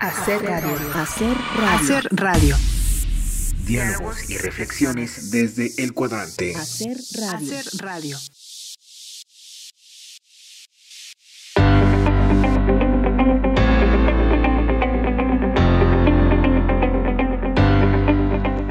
Hacer radio. Hacer radio. Hacer radio. Diálogos y reflexiones desde el cuadrante. Hacer radio. Hacer radio.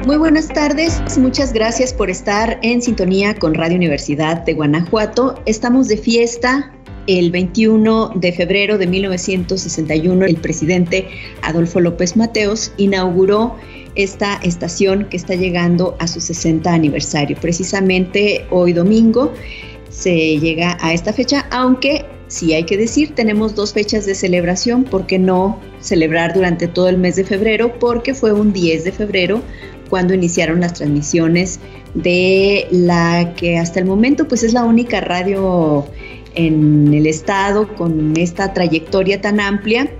Muy buenas tardes, muchas gracias por estar en sintonía con Radio Universidad de Guanajuato. Estamos de fiesta. El 21 de febrero de 1961, el presidente Adolfo López Mateos inauguró esta estación que está llegando a su 60 aniversario. Precisamente hoy domingo se llega a esta fecha, aunque sí hay que decir, tenemos dos fechas de celebración, ¿por qué no celebrar durante todo el mes de febrero? Porque fue un 10 de febrero cuando iniciaron las transmisiones de la que hasta el momento pues es la única radio en el estado con esta trayectoria tan amplia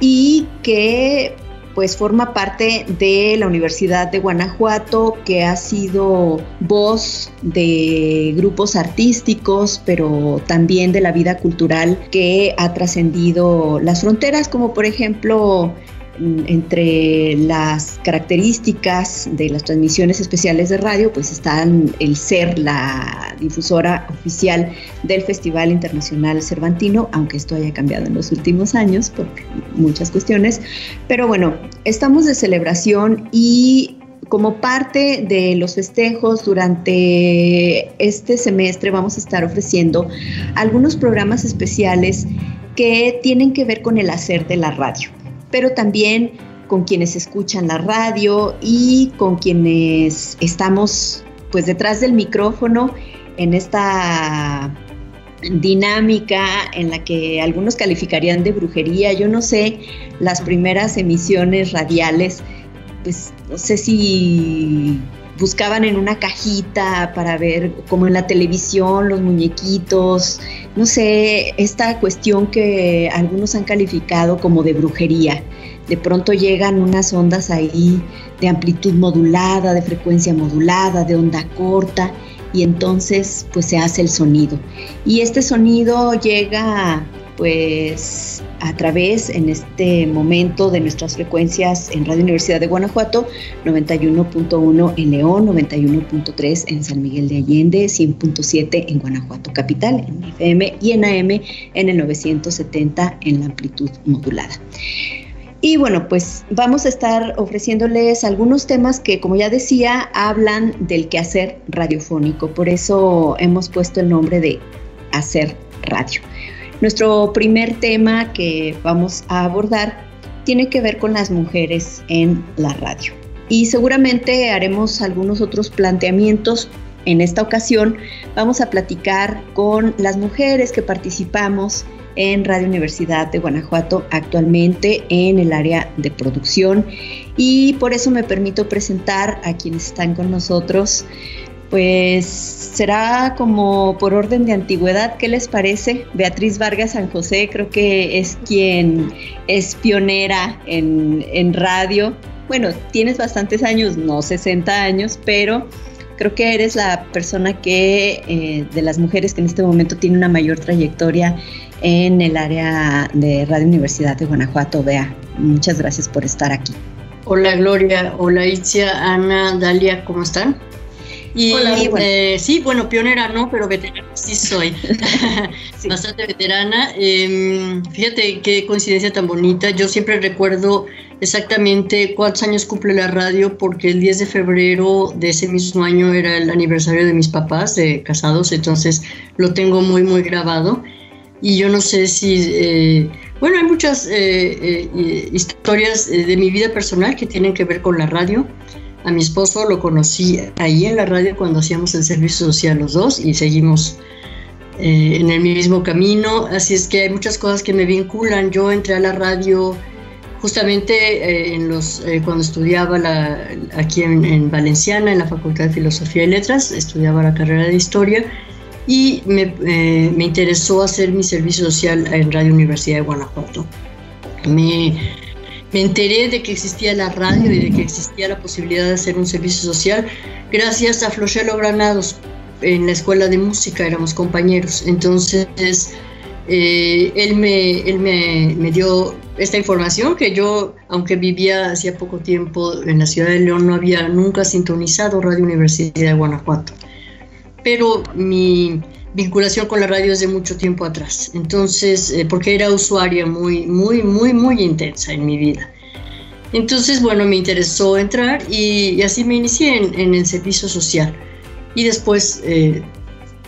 y que pues forma parte de la Universidad de Guanajuato, que ha sido voz de grupos artísticos, pero también de la vida cultural que ha trascendido las fronteras, como por ejemplo entre las características de las transmisiones especiales de radio, pues están el ser la difusora oficial del Festival Internacional Cervantino, aunque esto haya cambiado en los últimos años por muchas cuestiones. Pero bueno, estamos de celebración y como parte de los festejos durante este semestre vamos a estar ofreciendo algunos programas especiales que tienen que ver con el hacer de la radio pero también con quienes escuchan la radio y con quienes estamos pues detrás del micrófono en esta dinámica en la que algunos calificarían de brujería. Yo no sé, las primeras emisiones radiales, pues no sé si buscaban en una cajita para ver como en la televisión los muñequitos, no sé, esta cuestión que algunos han calificado como de brujería. De pronto llegan unas ondas ahí de amplitud modulada, de frecuencia modulada, de onda corta y entonces pues se hace el sonido. Y este sonido llega pues a través en este momento de nuestras frecuencias en Radio Universidad de Guanajuato, 91.1 en León, 91.3 en San Miguel de Allende, 100.7 en Guanajuato Capital, en FM y en AM en el 970 en la amplitud modulada. Y bueno, pues vamos a estar ofreciéndoles algunos temas que, como ya decía, hablan del quehacer radiofónico. Por eso hemos puesto el nombre de Hacer Radio. Nuestro primer tema que vamos a abordar tiene que ver con las mujeres en la radio. Y seguramente haremos algunos otros planteamientos. En esta ocasión vamos a platicar con las mujeres que participamos en Radio Universidad de Guanajuato actualmente en el área de producción y por eso me permito presentar a quienes están con nosotros pues será como por orden de antigüedad, ¿qué les parece? Beatriz Vargas San José creo que es quien es pionera en, radio. Bueno, tienes bastantes años, no 60 años, pero creo que eres la persona que, eh, de las mujeres que en este momento tiene una mayor trayectoria en el área de Radio Universidad de Guanajuato. Bea, muchas gracias por estar aquí. Hola Gloria, hola Itzia, Ana, Dalia, ¿cómo están? Y eh, sí, bueno, pionera no, pero veterana sí soy. Bastante veterana. Em, fíjate qué coincidencia tan bonita. Yo siempre recuerdo exactamente cuántos años cumple la radio porque el 10 de febrero de ese mismo año era el aniversario de mis papás casados, entonces lo tengo muy, muy grabado. Y yo no sé si... Eh, bueno, hay muchas eh, historias de mi vida personal que tienen que ver con la radio. A mi esposo lo conocí ahí en la radio cuando hacíamos el servicio social los dos y seguimos eh, en el mismo camino. Así es que hay muchas cosas que me vinculan. Yo entré a la radio justamente eh, en los, eh, cuando estudiaba la, aquí en, Valenciana, en la Facultad de Filosofía y Letras, estudiaba la carrera de Historia y me, me interesó hacer mi servicio social en Radio Universidad de Guanajuato. Me, me enteré de que existía la radio y de que existía la posibilidad de hacer un servicio social gracias a Flochelo Granados. En la escuela de música éramos compañeros. Entonces eh, él, me, él me, me, dio esta información que yo, aunque vivía hacía poco tiempo en la ciudad de León, no había nunca sintonizado Radio Universidad de Guanajuato. Pero mi vinculación con la radio es de mucho tiempo atrás. Entonces, eh, porque era usuaria muy, muy, muy, muy intensa en mi vida. Entonces, bueno, me interesó entrar y, así me inicié en, el servicio social. Y después eh,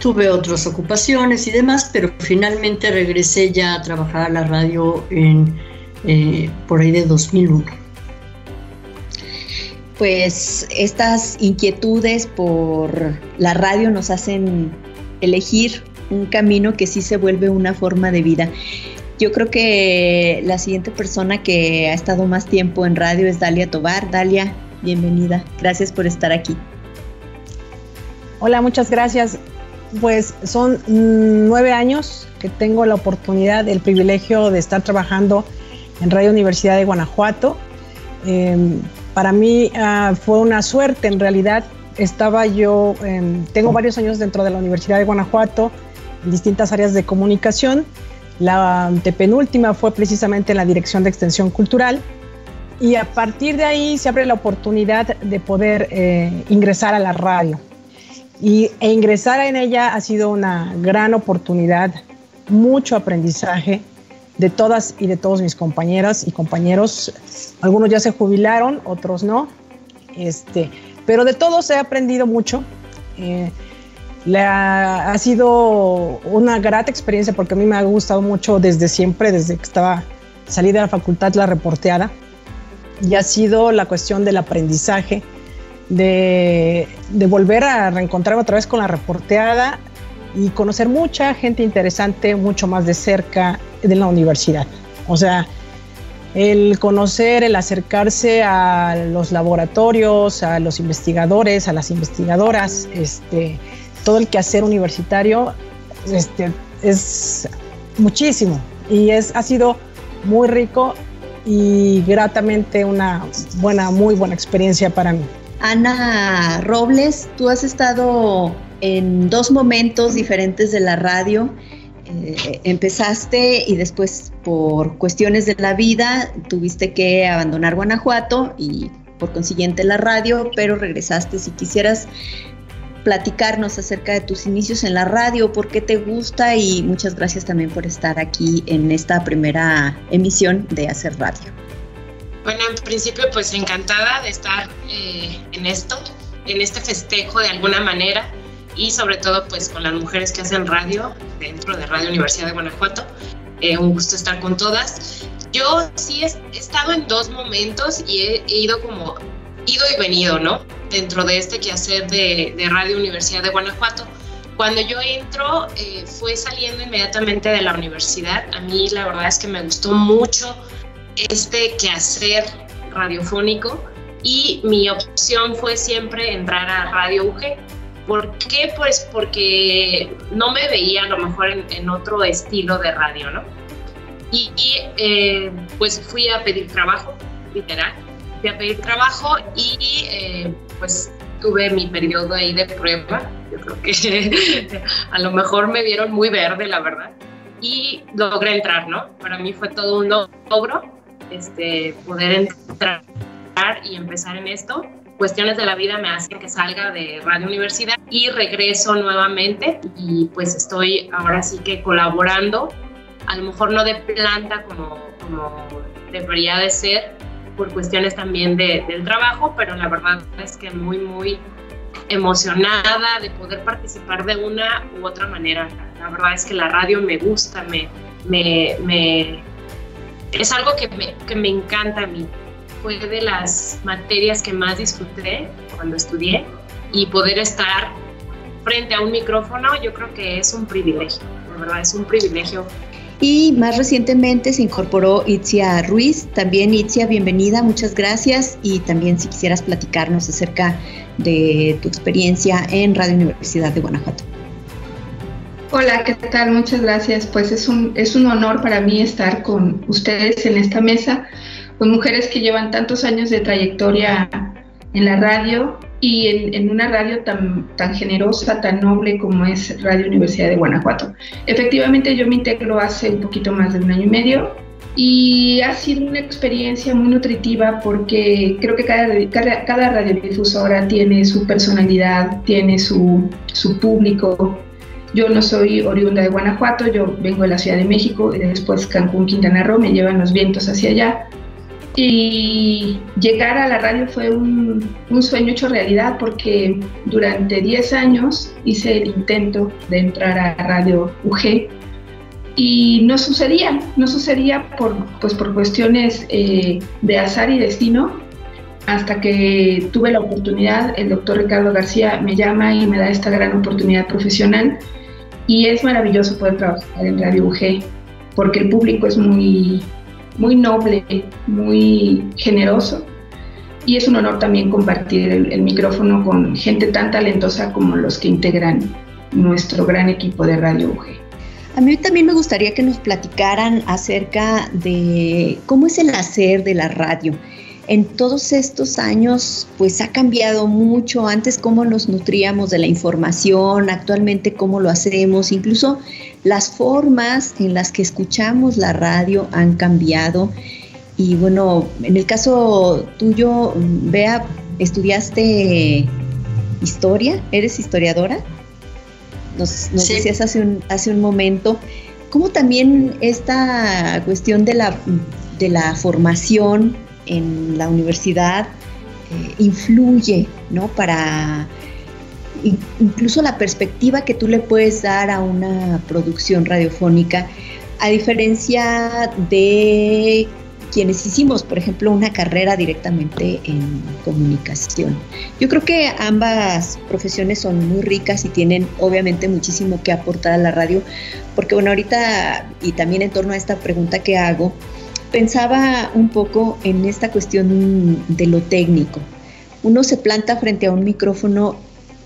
tuve otras ocupaciones y demás, pero finalmente regresé ya a trabajar a la radio en, eh, por ahí de 2001. Pues estas inquietudes por la radio nos hacen elegir un camino que sí se vuelve una forma de vida. Yo creo que la siguiente persona que ha estado más tiempo en radio es Dalia Tobar. Dalia, bienvenida. Gracias por estar aquí. Hola, muchas gracias. Pues son nueve años que tengo la oportunidad, el privilegio de estar trabajando en Radio Universidad de Guanajuato. Em, para mí ah, fue una suerte, en realidad estaba yo, em, tengo varios años dentro de la Universidad de Guanajuato, en distintas áreas de comunicación. La penúltima fue precisamente en la Dirección de Extensión Cultural. Y a partir de ahí se abre la oportunidad de poder eh, ingresar a la radio. Y, e ingresar en ella ha sido una gran oportunidad, mucho aprendizaje de todas y de todos mis compañeras y compañeros. Algunos ya se jubilaron, otros no. Este, pero de todos he aprendido mucho. Eh, ha sido una grata experiencia porque a mí me ha gustado mucho desde siempre, desde que estaba salí de la facultad la reporteada. Y ha sido la cuestión del aprendizaje, de, de volver a reencontrarme otra vez con la reporteada y conocer mucha gente interesante mucho más de cerca de la universidad. O sea, el conocer, el acercarse a los laboratorios, a los investigadores, a las investigadoras, este, todo el quehacer universitario este, es muchísimo y es, ha sido muy rico y gratamente una buena, muy buena experiencia para mí. Ana Robles, tú has estado en dos momentos diferentes de la radio eh, empezaste y después por cuestiones de la vida tuviste que abandonar Guanajuato y por consiguiente la radio, pero regresaste. Si quisieras platicarnos acerca de tus inicios en la radio, por qué te gusta y muchas gracias también por estar aquí en esta primera emisión de Hacer Radio. Bueno, en principio pues encantada de estar eh, en esto, en este festejo de alguna manera y sobre todo pues con las mujeres que hacen radio dentro de Radio Universidad de Guanajuato. Eh, un gusto estar con todas. Yo sí he, estado en dos momentos y he, ido como ido y venido, ¿no? Dentro de este quehacer de, de Radio Universidad de Guanajuato. Cuando yo entro, eh, fue saliendo inmediatamente de la universidad. A mí la verdad es que me gustó mucho este quehacer radiofónico y mi opción fue siempre entrar a Radio UG ¿Por qué? Pues porque no me veía a lo mejor en, otro estilo de radio, ¿no? Y, eh, pues fui a pedir trabajo, literal. Fui a pedir trabajo y eh, pues tuve mi periodo ahí de prueba. Yo creo que a lo mejor me vieron muy verde, la verdad. Y logré entrar, ¿no? Para mí fue todo un logro este, poder entrar y empezar en esto cuestiones de la vida me hacen que salga de Radio Universidad y regreso nuevamente y pues estoy ahora sí que colaborando, a lo mejor no de planta como, como debería de ser por cuestiones también de, del trabajo, pero la verdad es que muy, muy emocionada de poder participar de una u otra manera. La verdad es que la radio me gusta, me, me, me es algo que me, que me encanta a mí fue de las materias que más disfruté cuando estudié y poder estar frente a un micrófono yo creo que es un privilegio, la verdad es un privilegio. Y más recientemente se incorporó Itzia Ruiz. También Itzia, bienvenida, muchas gracias. Y también si quisieras platicarnos acerca de tu experiencia en Radio Universidad de Guanajuato. Hola, ¿qué tal? Muchas gracias. Pues es un, es un honor para mí estar con ustedes en esta mesa con mujeres que llevan tantos años de trayectoria en la radio y en, una radio tan, tan generosa, tan noble como es Radio Universidad de Guanajuato. Efectivamente yo me integro hace un poquito más de un año y medio y ha sido una experiencia muy nutritiva porque creo que cada, cada, cada radiodifusora tiene su personalidad, tiene su, su público. Yo no soy oriunda de Guanajuato, yo vengo de la Ciudad de México y después Cancún, Quintana Roo, me llevan los vientos hacia allá y llegar a la radio fue un, sueño hecho realidad porque durante 10 años hice el intento de entrar a Radio UG y no sucedía, no sucedía por, pues por cuestiones eh, de azar y destino hasta que tuve la oportunidad, el doctor Ricardo García me llama y me da esta gran oportunidad profesional y es maravilloso poder trabajar en Radio UG porque el público es muy, muy noble, muy generoso. Y es un honor también compartir el, micrófono con gente tan talentosa como los que integran nuestro gran equipo de Radio UG. A mí también me gustaría que nos platicaran acerca de cómo es el hacer de la radio en todos estos años pues ha cambiado mucho. Antes cómo nos nutríamos de la información, actualmente cómo lo hacemos, incluso las formas en las que escuchamos la radio han cambiado. Y bueno, en el caso tuyo, Bea, estudiaste historia, eres historiadora. Nos, decías hace un, hace un momento, cómo también esta cuestión de la, de la formación en la universidad eh, influye, ¿no? Para incluso la perspectiva que tú le puedes dar a una producción radiofónica, a diferencia de quienes hicimos, por ejemplo, una carrera directamente en comunicación. Yo creo que ambas profesiones son muy ricas y tienen obviamente muchísimo que aportar a la radio, porque bueno, ahorita y también en torno a esta pregunta que hago, pensaba un poco en esta cuestión de lo técnico. Uno se planta frente a un micrófono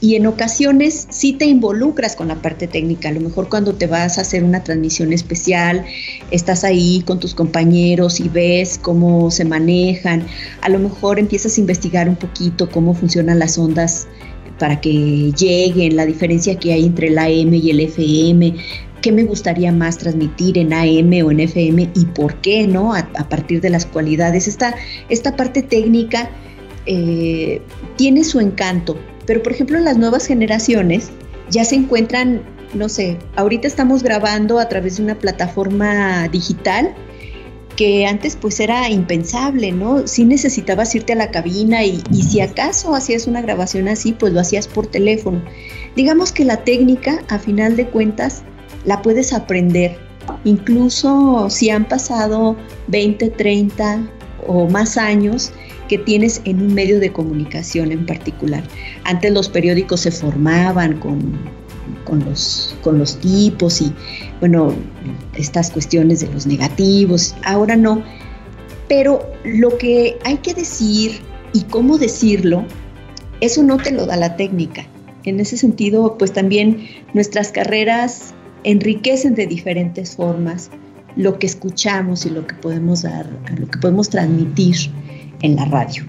y en ocasiones sí te involucras con la parte técnica. A lo mejor cuando te vas a hacer una transmisión especial, estás ahí con tus compañeros y ves cómo se manejan. A lo mejor empiezas a investigar un poquito cómo funcionan las ondas para que lleguen, la diferencia que hay entre el AM y el FM, qué me gustaría más transmitir en AM o en FM y por qué, ¿no? A, partir de las cualidades. Esta, esta parte técnica eh, tiene su encanto, pero por ejemplo las nuevas generaciones ya se encuentran, no sé, ahorita estamos grabando a través de una plataforma digital que antes pues era impensable, ¿no? Sí necesitabas irte a la cabina y, y, si acaso hacías una grabación así, pues lo hacías por teléfono. Digamos que la técnica, a final de cuentas, la puedes aprender. Incluso si han pasado 20, 30 o más años que tienes en un medio de comunicación en particular. Antes los periódicos se formaban con, con, los, con los tipos y, bueno, estas cuestiones de los negativos, ahora no. Pero lo que hay que decir y cómo decirlo, eso no te lo da la técnica. En ese sentido, pues también nuestras carreras enriquecen de diferentes formas lo que escuchamos y lo que podemos dar, lo que podemos transmitir en la radio.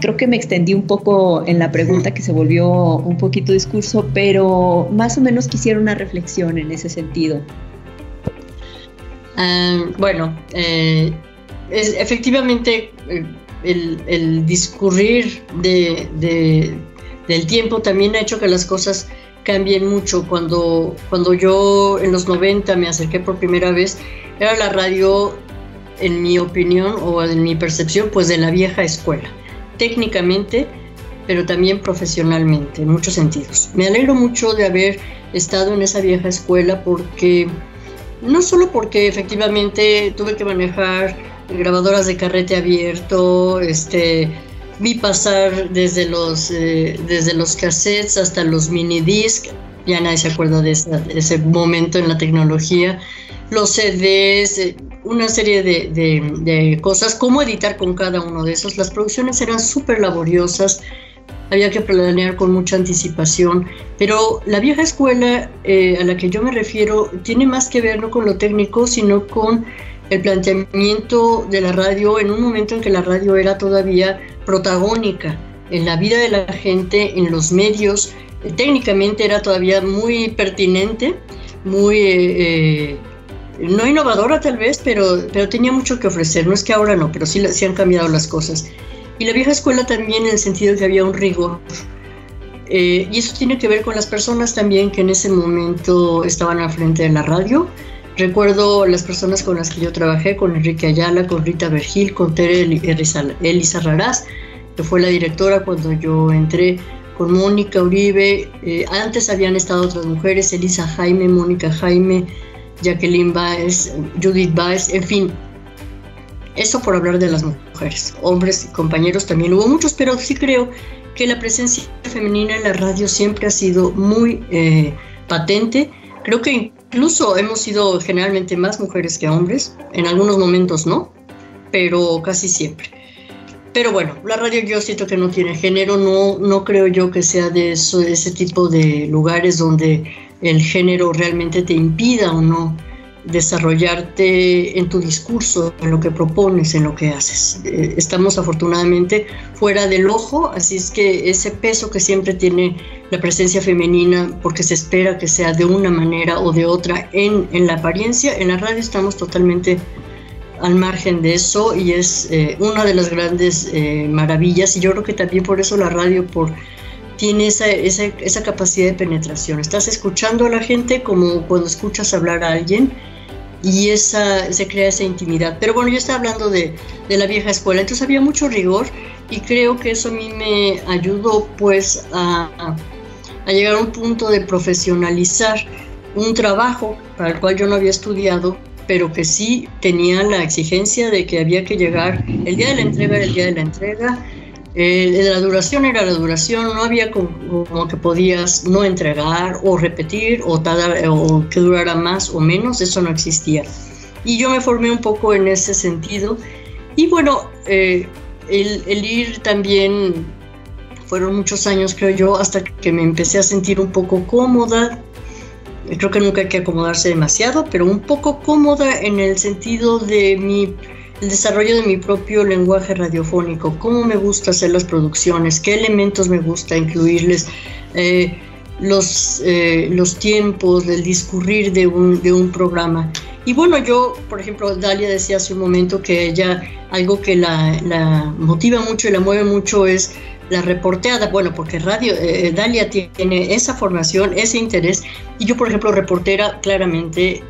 Creo que me extendí un poco en la pregunta que se volvió un poquito discurso, pero más o menos quisiera una reflexión en ese sentido. Ah, bueno, eh, es, efectivamente eh, el, discurrir del tiempo también ha hecho que las cosas cambien mucho. Cuando, cuando yo en los 90 me acerqué por primera vez, era la radio, en mi opinión o en mi percepción, pues de la vieja escuela. Técnicamente, pero también profesionalmente, en muchos sentidos. Me alegro mucho de haber estado en esa vieja escuela porque, no solo porque efectivamente tuve que manejar grabadoras de carrete abierto, este, vi pasar desde los, eh, desde los cassettes hasta los mini disc, ya nadie se acuerda de, ese momento en la tecnología, los CDs, eh, una serie de, de, cosas, cómo editar con cada uno de esos. Las producciones eran súper laboriosas, había que planear con mucha anticipación, pero la vieja escuela eh, a la que yo me refiero tiene más que ver no con lo técnico, sino con el planteamiento de la radio en un momento en que la radio era todavía protagónica en la vida de la gente, en los medios. Técnicamente era todavía muy pertinente, muy, eh, no innovadora tal vez, pero, pero tenía mucho que ofrecer. No es que ahora no, pero sí, sí han cambiado las cosas. Y la vieja escuela también en el sentido que había un rigor. Eh, y eso tiene que ver con las personas también que en ese momento estaban al frente de la radio. Recuerdo las personas con las que yo trabajé, con Enrique Ayala, con Rita Vergil, con Tere Elisa Raraz, que fue la directora cuando yo entré, con Mónica Uribe. Eh, antes habían estado otras mujeres, Elisa Jaime, Mónica Jaime, Jacqueline Baez, Judith Baez, en fin, eso por hablar de las mujeres. Hombres y compañeros también hubo muchos, pero sí creo que la presencia femenina en la radio siempre ha sido muy eh, patente. Creo que incluso hemos sido generalmente más mujeres que hombres, en algunos momentos no, pero casi siempre. Pero bueno, la radio yo siento que no tiene género, no, no creo yo que sea de ese tipo de lugares donde el género realmente te impida o no desarrollarte en tu discurso, en lo que propones, en lo que haces. Eh, estamos afortunadamente fuera del ojo, así es que ese peso que siempre tiene la presencia femenina, porque se espera que sea de una manera o de otra en, en la apariencia, en la radio estamos totalmente al margen de eso y es eh, una de las grandes eh, maravillas y yo creo que también por eso la radio por tiene esa, esa, esa, capacidad de penetración. Estás escuchando a la gente como cuando escuchas hablar a alguien y esa, se crea esa intimidad. Pero bueno, yo estaba hablando de, de, la vieja escuela, entonces había mucho rigor y creo que eso a mí me ayudó pues a, a llegar a un punto de profesionalizar un trabajo para el cual yo no había estudiado, pero que sí tenía la exigencia de que había que llegar el día de la entrega, el día de la entrega, eh, la duración era la duración, no había como, que podías no entregar o repetir o, o, que durara más o menos, eso no existía. Y yo me formé un poco en ese sentido. Y bueno, eh, el, el, ir también, fueron muchos años creo yo, hasta que me empecé a sentir un poco cómoda. Creo que nunca hay que acomodarse demasiado, pero un poco cómoda en el sentido de mi el desarrollo de mi propio lenguaje radiofónico, cómo me gusta hacer las producciones, qué elementos me gusta incluirles, eh, los, eh, los tiempos, el discurrir de un, de un programa. Y bueno, yo, por ejemplo, Dalia decía hace un momento que ella, algo que la, la motiva mucho y la mueve mucho es la reporteada, bueno, porque radio, eh, Dalia tiene esa formación, ese interés, y yo, por ejemplo, reportera, claramente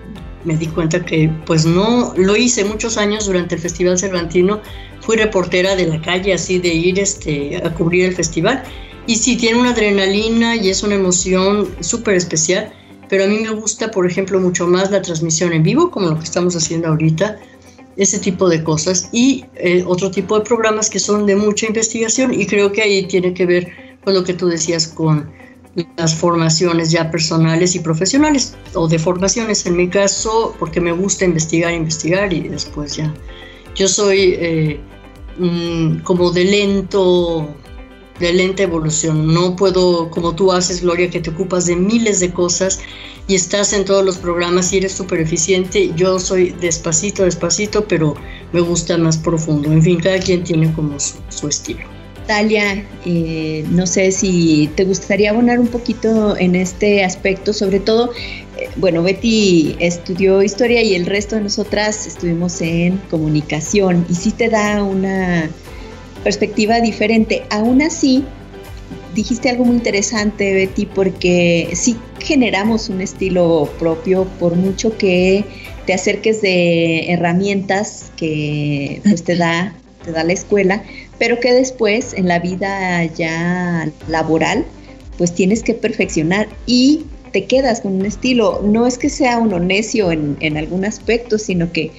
me di cuenta que pues no lo hice muchos años durante el Festival Cervantino, fui reportera de la calle así de ir este, a cubrir el festival y sí tiene una adrenalina y es una emoción súper especial, pero a mí me gusta por ejemplo mucho más la transmisión en vivo como lo que estamos haciendo ahorita, ese tipo de cosas y eh, otro tipo de programas que son de mucha investigación y creo que ahí tiene que ver con lo que tú decías con las formaciones ya personales y profesionales, o de formaciones en mi caso, porque me gusta investigar, investigar y después ya. Yo soy eh, mm, como de lento, de lenta evolución. No puedo, como tú haces, Gloria, que te ocupas de miles de cosas y estás en todos los programas y eres súper eficiente. Yo soy despacito, despacito, pero me gusta más profundo. En fin, cada quien tiene como su estilo. Natalia, eh, no sé si te gustaría abonar un poquito en este aspecto, sobre todo, eh, bueno, Betty estudió historia y el resto de nosotras estuvimos en comunicación y sí te da una perspectiva diferente. Aún así, dijiste algo muy interesante, Betty, porque sí generamos un estilo propio por mucho que te acerques de herramientas que pues, te da te da la escuela, pero que después en la vida ya laboral, pues tienes que perfeccionar y te quedas con un estilo. No es que sea uno necio en, algún aspecto, sino que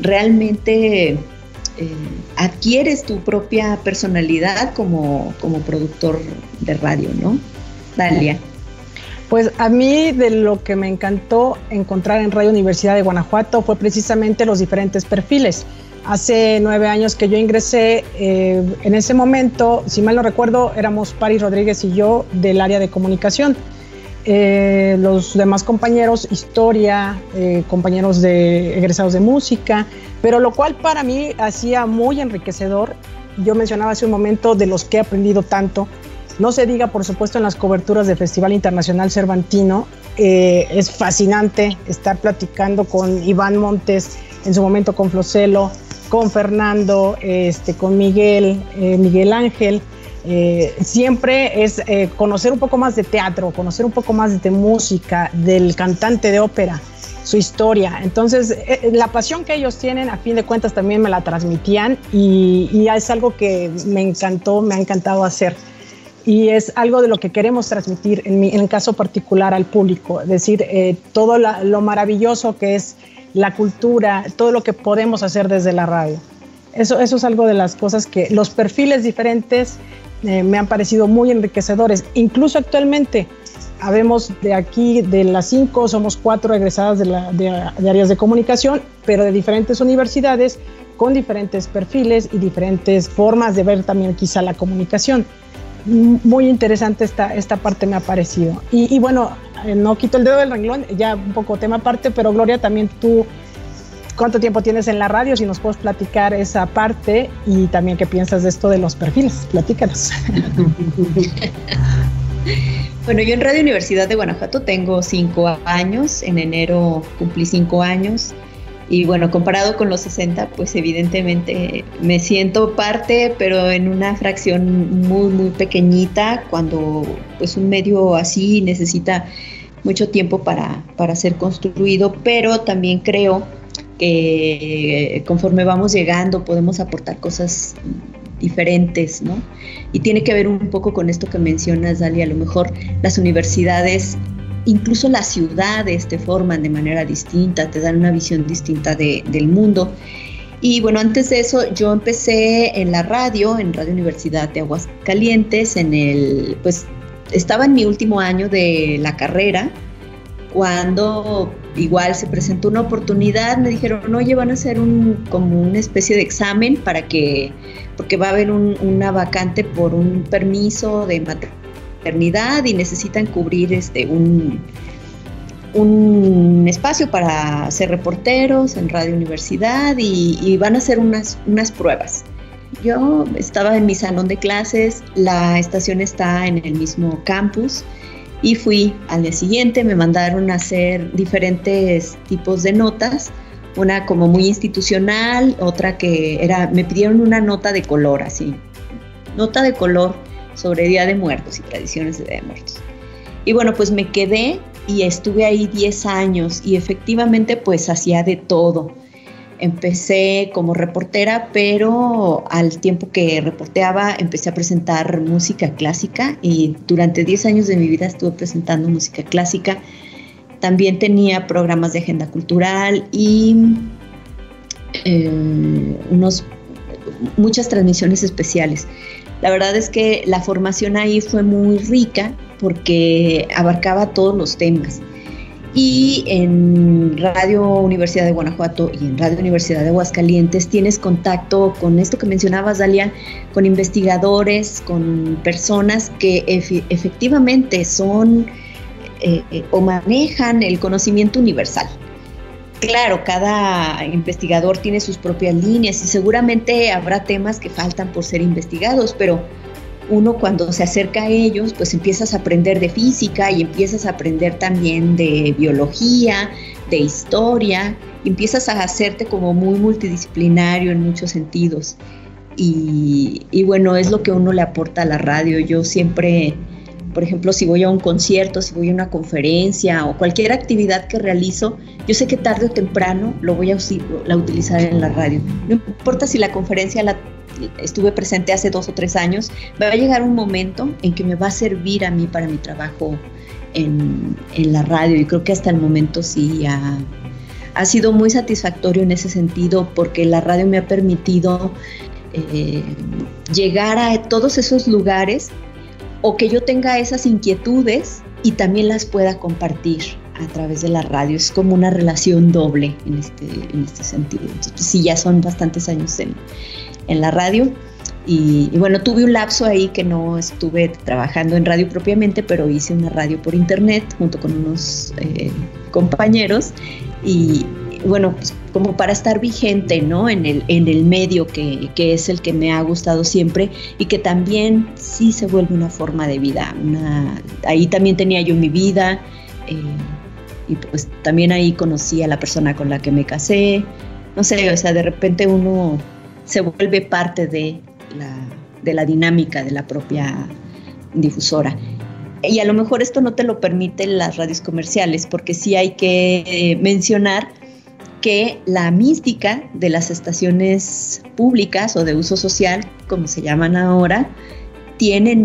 realmente eh, adquieres tu propia personalidad como, como productor de radio, ¿no? Dalia. Pues a mí de lo que me encantó encontrar en Radio Universidad de Guanajuato fue precisamente los diferentes perfiles hace nueve años que yo ingresé, eh, en ese momento, si mal no recuerdo, éramos Paris Rodríguez y yo del área de comunicación. eh, los demás compañeros, historia, eh, compañeros de egresados de música, pero lo cual para mí hacía muy enriquecedor. Yo mencionaba hace un momento de los que he aprendido tanto. No se diga, por supuesto, en las coberturas del Festival Internacional Cervantino. Eh, es fascinante estar platicando con Iván Montes, en su momento con Flocelo, con Fernando, este, con Miguel, Miguel Ángel. Eh, siempre es eh, conocer un poco más de teatro, conocer un poco más de música, del cantante de ópera, su historia. Entonces, eh, la pasión que ellos tienen, a fin de cuentas, también me la transmitían y, es algo que me encantó, me ha encantado hacer. Y es algo de lo que queremos transmitir, en, mi, en el caso particular, al público. Es decir, todo lo maravilloso que es la cultura, todo lo que podemos hacer desde la radio. Eso, es algo de las cosas que los perfiles diferentes eh, me han parecido muy enriquecedores. Incluso actualmente, habemos de aquí, de las cinco, somos cuatro egresadas de, áreas de comunicación, pero de diferentes universidades, con diferentes perfiles y diferentes formas de ver también quizá la comunicación. Muy interesante esta, esta parte me ha parecido. Y, bueno, eh, no quito el dedo del renglón, ya un poco tema aparte, pero Gloria, también tú cuánto tiempo tienes en la radio, si nos puedes platicar esa parte y también qué piensas de esto de los perfiles. Platícanos. Bueno, yo en Radio Universidad de Guanajuato tengo cinco años, en enero cumplí cinco años y bueno, comparado con los 60, pues evidentemente me siento parte, pero en una fracción muy, muy pequeñita, cuando pues un medio así necesita mucho tiempo para, para ser construido, pero también creo que conforme vamos llegando podemos aportar cosas diferentes, ¿no? Y tiene que ver un poco con esto que mencionas, Dali, a lo mejor las universidades, incluso las ciudades te forman de manera distinta, te dan una visión distinta del mundo. Y bueno, antes de eso yo empecé en la radio, en Radio Universidad de Aguascalientes, en el, pues estaba en mi último año de la carrera, cuando igual se presentó una oportunidad, me dijeron, oye, van a hacer un, como una especie de examen para que, porque va a haber una vacante por un permiso de maternidad y necesitan cubrir este, un, un espacio para ser reporteros en Radio Universidad y, y van a hacer unas, unas pruebas. Yo estaba en mi salón de clases, la estación está en el mismo campus y fui al día siguiente, me mandaron a hacer diferentes tipos de notas, una como muy institucional, otra que era, me pidieron una nota de color así, nota de color sobre Día de Muertos y tradiciones de Día de Muertos. Y bueno, pues me quedé y estuve ahí 10 años y efectivamente pues hacía de todo empecé como reportera, pero al tiempo que reporteaba empecé a presentar música clásica y durante 10 años de mi vida estuve presentando música clásica. También tenía programas de agenda cultural y eh, unos, muchas transmisiones especiales. La verdad es que la formación ahí fue muy rica porque abarcaba todos los temas y en Radio Universidad de Guanajuato y en Radio Universidad de Aguascalientes tienes contacto con esto que mencionabas, Dalia, con investigadores, con personas que efectivamente son eh, eh, o manejan el conocimiento universal. Claro, cada investigador tiene sus propias líneas y seguramente habrá temas que faltan por ser investigados, pero uno cuando se acerca a ellos, pues empiezas a aprender de física y empiezas a aprender también de biología, de historia, empiezas a hacerte como muy multidisciplinario en muchos sentidos. Y, y, bueno, es lo que uno le aporta a la radio. Yo siempre, por ejemplo, si voy a un concierto, si voy a una conferencia o cualquier actividad que realizo, yo sé que tarde o temprano lo voy a, a utilizar en la radio. No importa si la conferencia la estuve presente hace dos o tres años, va a llegar un momento en que me va a servir a mí para mi trabajo en, la radio y creo que hasta el momento sí ha, ha, sido muy satisfactorio en ese sentido porque la radio me ha permitido eh, llegar a todos esos lugares o que yo tenga esas inquietudes y también las pueda compartir a través de la radio. Es como una relación doble en este, en este sentido. Entonces, sí, ya son bastantes años en, en la radio. Y, bueno, tuve un lapso ahí que no estuve trabajando en radio propiamente, pero hice una radio por internet junto con unos eh, compañeros y bueno, pues como para estar vigente, ¿no? En el, en el medio que, es el que me ha gustado siempre y que también sí se vuelve una forma de vida. ahí también tenía yo mi vida eh, y pues también ahí conocí a la persona con la que me casé. No sé, o sea, de repente uno se vuelve parte de la, de la dinámica de la propia difusora. Y a lo mejor esto no te lo permiten las radios comerciales, porque sí hay que eh, mencionar que la mística de las estaciones públicas o de uso social, como se llaman ahora, tienen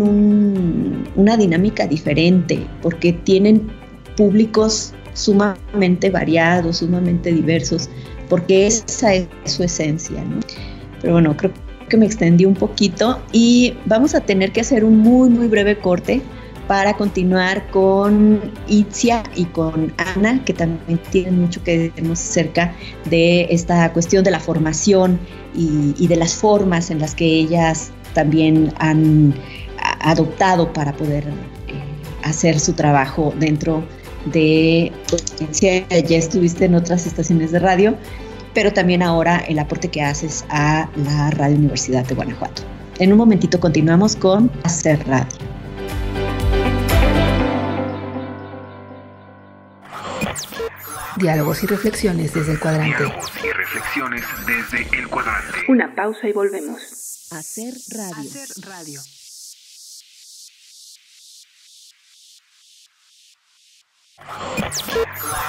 una dinámica diferente, porque tienen públicos sumamente variados, sumamente diversos, porque esa es su esencia. Pero bueno, creo que me extendí un poquito y vamos a tener que hacer un muy, muy breve corte para continuar con Itzia y con Ana, que también tienen mucho que decirnos acerca de esta cuestión de la formación y, de las formas en las que ellas también han adoptado para poder eh, hacer su trabajo dentro de Itzia, ya estuviste en otras estaciones de radio, pero también ahora el aporte que haces a la Radio Universidad de Guanajuato. En un momentito continuamos con Hacer Radio. Diálogos y reflexiones desde el cuadrante. Diálogos y reflexiones desde el cuadrante. Una pausa y volvemos. Hacer radio. Hacer radio.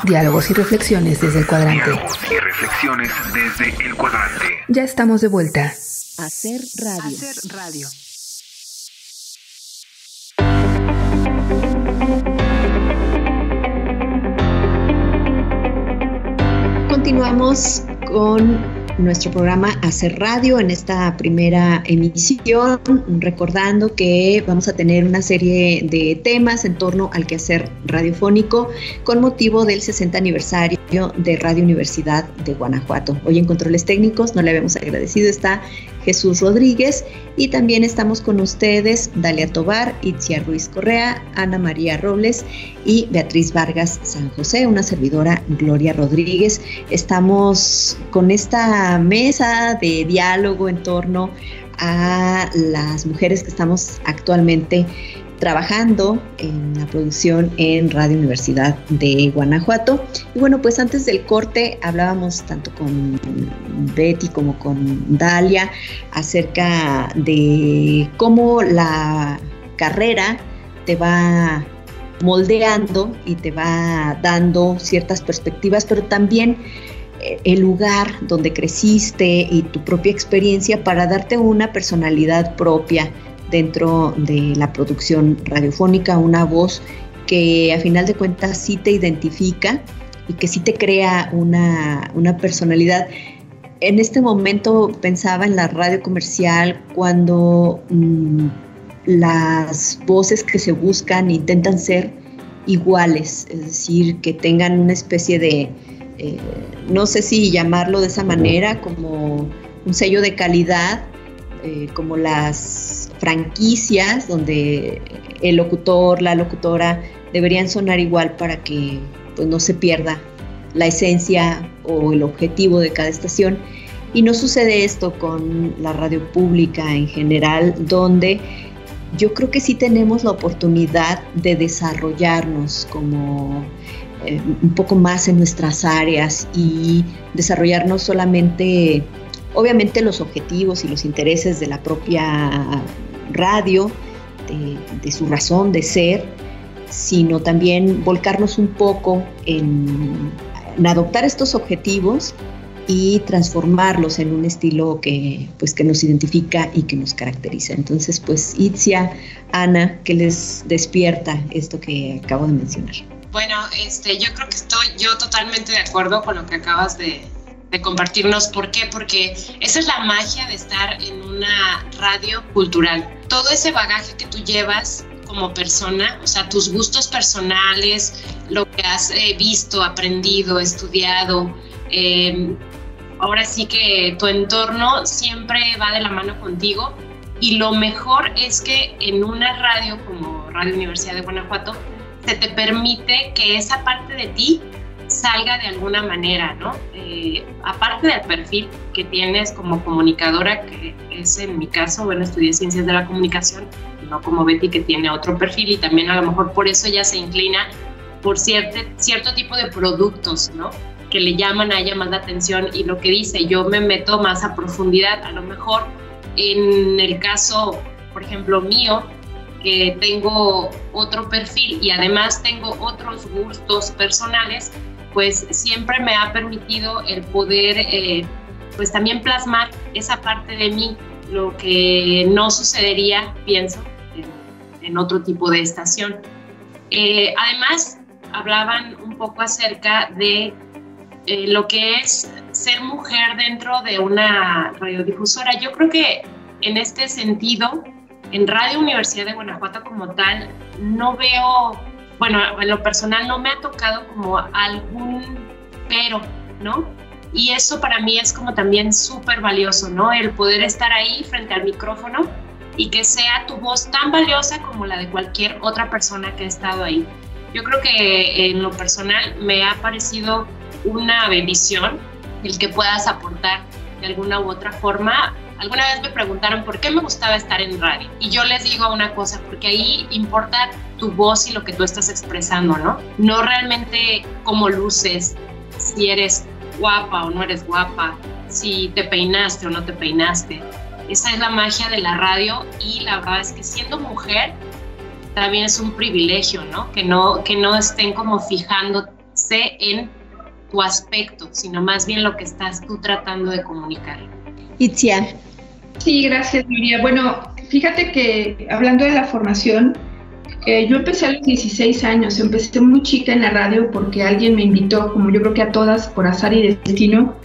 Diálogos y reflexiones desde el cuadrante. Diálogos y reflexiones desde el cuadrante. Ya estamos de vuelta. Hacer radio. Hacer radio. Continuamos con nuestro programa Hacer Radio en esta primera emisión, recordando que vamos a tener una serie de temas en torno al quehacer radiofónico con motivo del 60 aniversario de Radio Universidad de Guanajuato. Hoy en Controles Técnicos, no le habíamos agradecido, está Jesús Rodríguez y también estamos con ustedes Dalia Tobar, Itzia Ruiz Correa, Ana María Robles y Beatriz Vargas San José, una servidora Gloria Rodríguez. Estamos con esta mesa de diálogo en torno a las mujeres que estamos actualmente trabajando en la producción en Radio Universidad de Guanajuato. Y bueno, pues antes del corte hablábamos tanto con Betty como con Dalia acerca de cómo la carrera te va moldeando y te va dando ciertas perspectivas, pero también eh, el lugar donde creciste y tu propia experiencia para darte una personalidad propia dentro de la producción radiofónica, una voz que a final de cuentas sí te identifica y que sí te crea una, personalidad. En este momento pensaba en la radio comercial cuando mm, las voces que se buscan intentan ser iguales, es decir, que tengan una especie de, eh, no sé si llamarlo de esa manera, como un sello de calidad, eh, como las franquicias donde el locutor, la locutora deberían sonar igual para que pues, no se pierda la esencia o el objetivo de cada estación. Y no sucede esto con la radio pública en general, donde yo creo que sí tenemos la oportunidad de desarrollarnos como eh, un poco más en nuestras áreas y desarrollarnos solamente obviamente los objetivos y los intereses de la propia radio, de, su razón de ser, sino también volcarnos un poco en, adoptar estos objetivos y transformarlos en un estilo que, pues, que nos identifica y que nos caracteriza. Entonces, pues, Itzia, Ana, ¿qué les despierta esto que acabo de mencionar? Bueno, este, yo creo que estoy yo totalmente de acuerdo con lo que acabas de, de compartirnos. ¿Por qué? Porque esa es la magia de estar en una radio cultural. Todo ese bagaje que tú llevas como persona, o sea, tus gustos personales, lo que has eh, visto, aprendido, estudiado, em, ahora sí que tu entorno siempre va de la mano contigo Y lo mejor es que en una radio como Radio Universidad de Guanajuato, se te permite que esa parte de ti salga de alguna manera, ¿no? Eh, aparte del perfil que tienes como comunicadora, que es en mi caso, bueno, estudié ciencias de la comunicación, no como Betty que tiene otro perfil y también a lo mejor por eso ella se inclina por cierto, cierto tipo de productos, ¿no? Que le llaman a ella más la atención y lo que dice, yo me meto más a profundidad, a lo mejor en el caso, por ejemplo, mío, que tengo otro perfil y además tengo otros gustos personales, pues siempre me ha permitido el poder, eh, pues también plasmar esa parte de mí, lo que no sucedería, pienso, en, otro tipo de estación. Eh, además, hablaban un poco acerca de eh, lo que es ser mujer dentro de una radiodifusora. Yo creo que en este sentido, en Radio Universidad de Guanajuato como tal, no veo, bueno, en lo personal no me ha tocado como algún pero, ¿no? Y eso para mí es como también súper valioso, ¿no? El poder estar ahí frente al micrófono y que sea tu voz tan valiosa como la de cualquier otra persona que ha estado ahí. Yo creo que en lo personal me ha parecido una bendición el que puedas aportar de alguna u otra forma Alguna vez me preguntaron por qué me gustaba estar en radio. Y yo les digo una cosa, porque ahí importa tu voz y lo que tú estás expresando, ¿no? No realmente cómo luces, si eres guapa o no eres guapa, si te peinaste o no te peinaste. Esa es la magia de la radio y la verdad es que siendo mujer también es un privilegio, ¿no? Que no, que no estén como fijándose en tu aspecto, sino más bien lo que estás tú tratando de comunicar. Itzia, Sí, gracias, María. Bueno, fíjate que hablando de la formación, eh, yo empecé a los 16 años, empecé muy chica en la radio porque alguien me invitó, como yo creo que a todas, por azar y destino,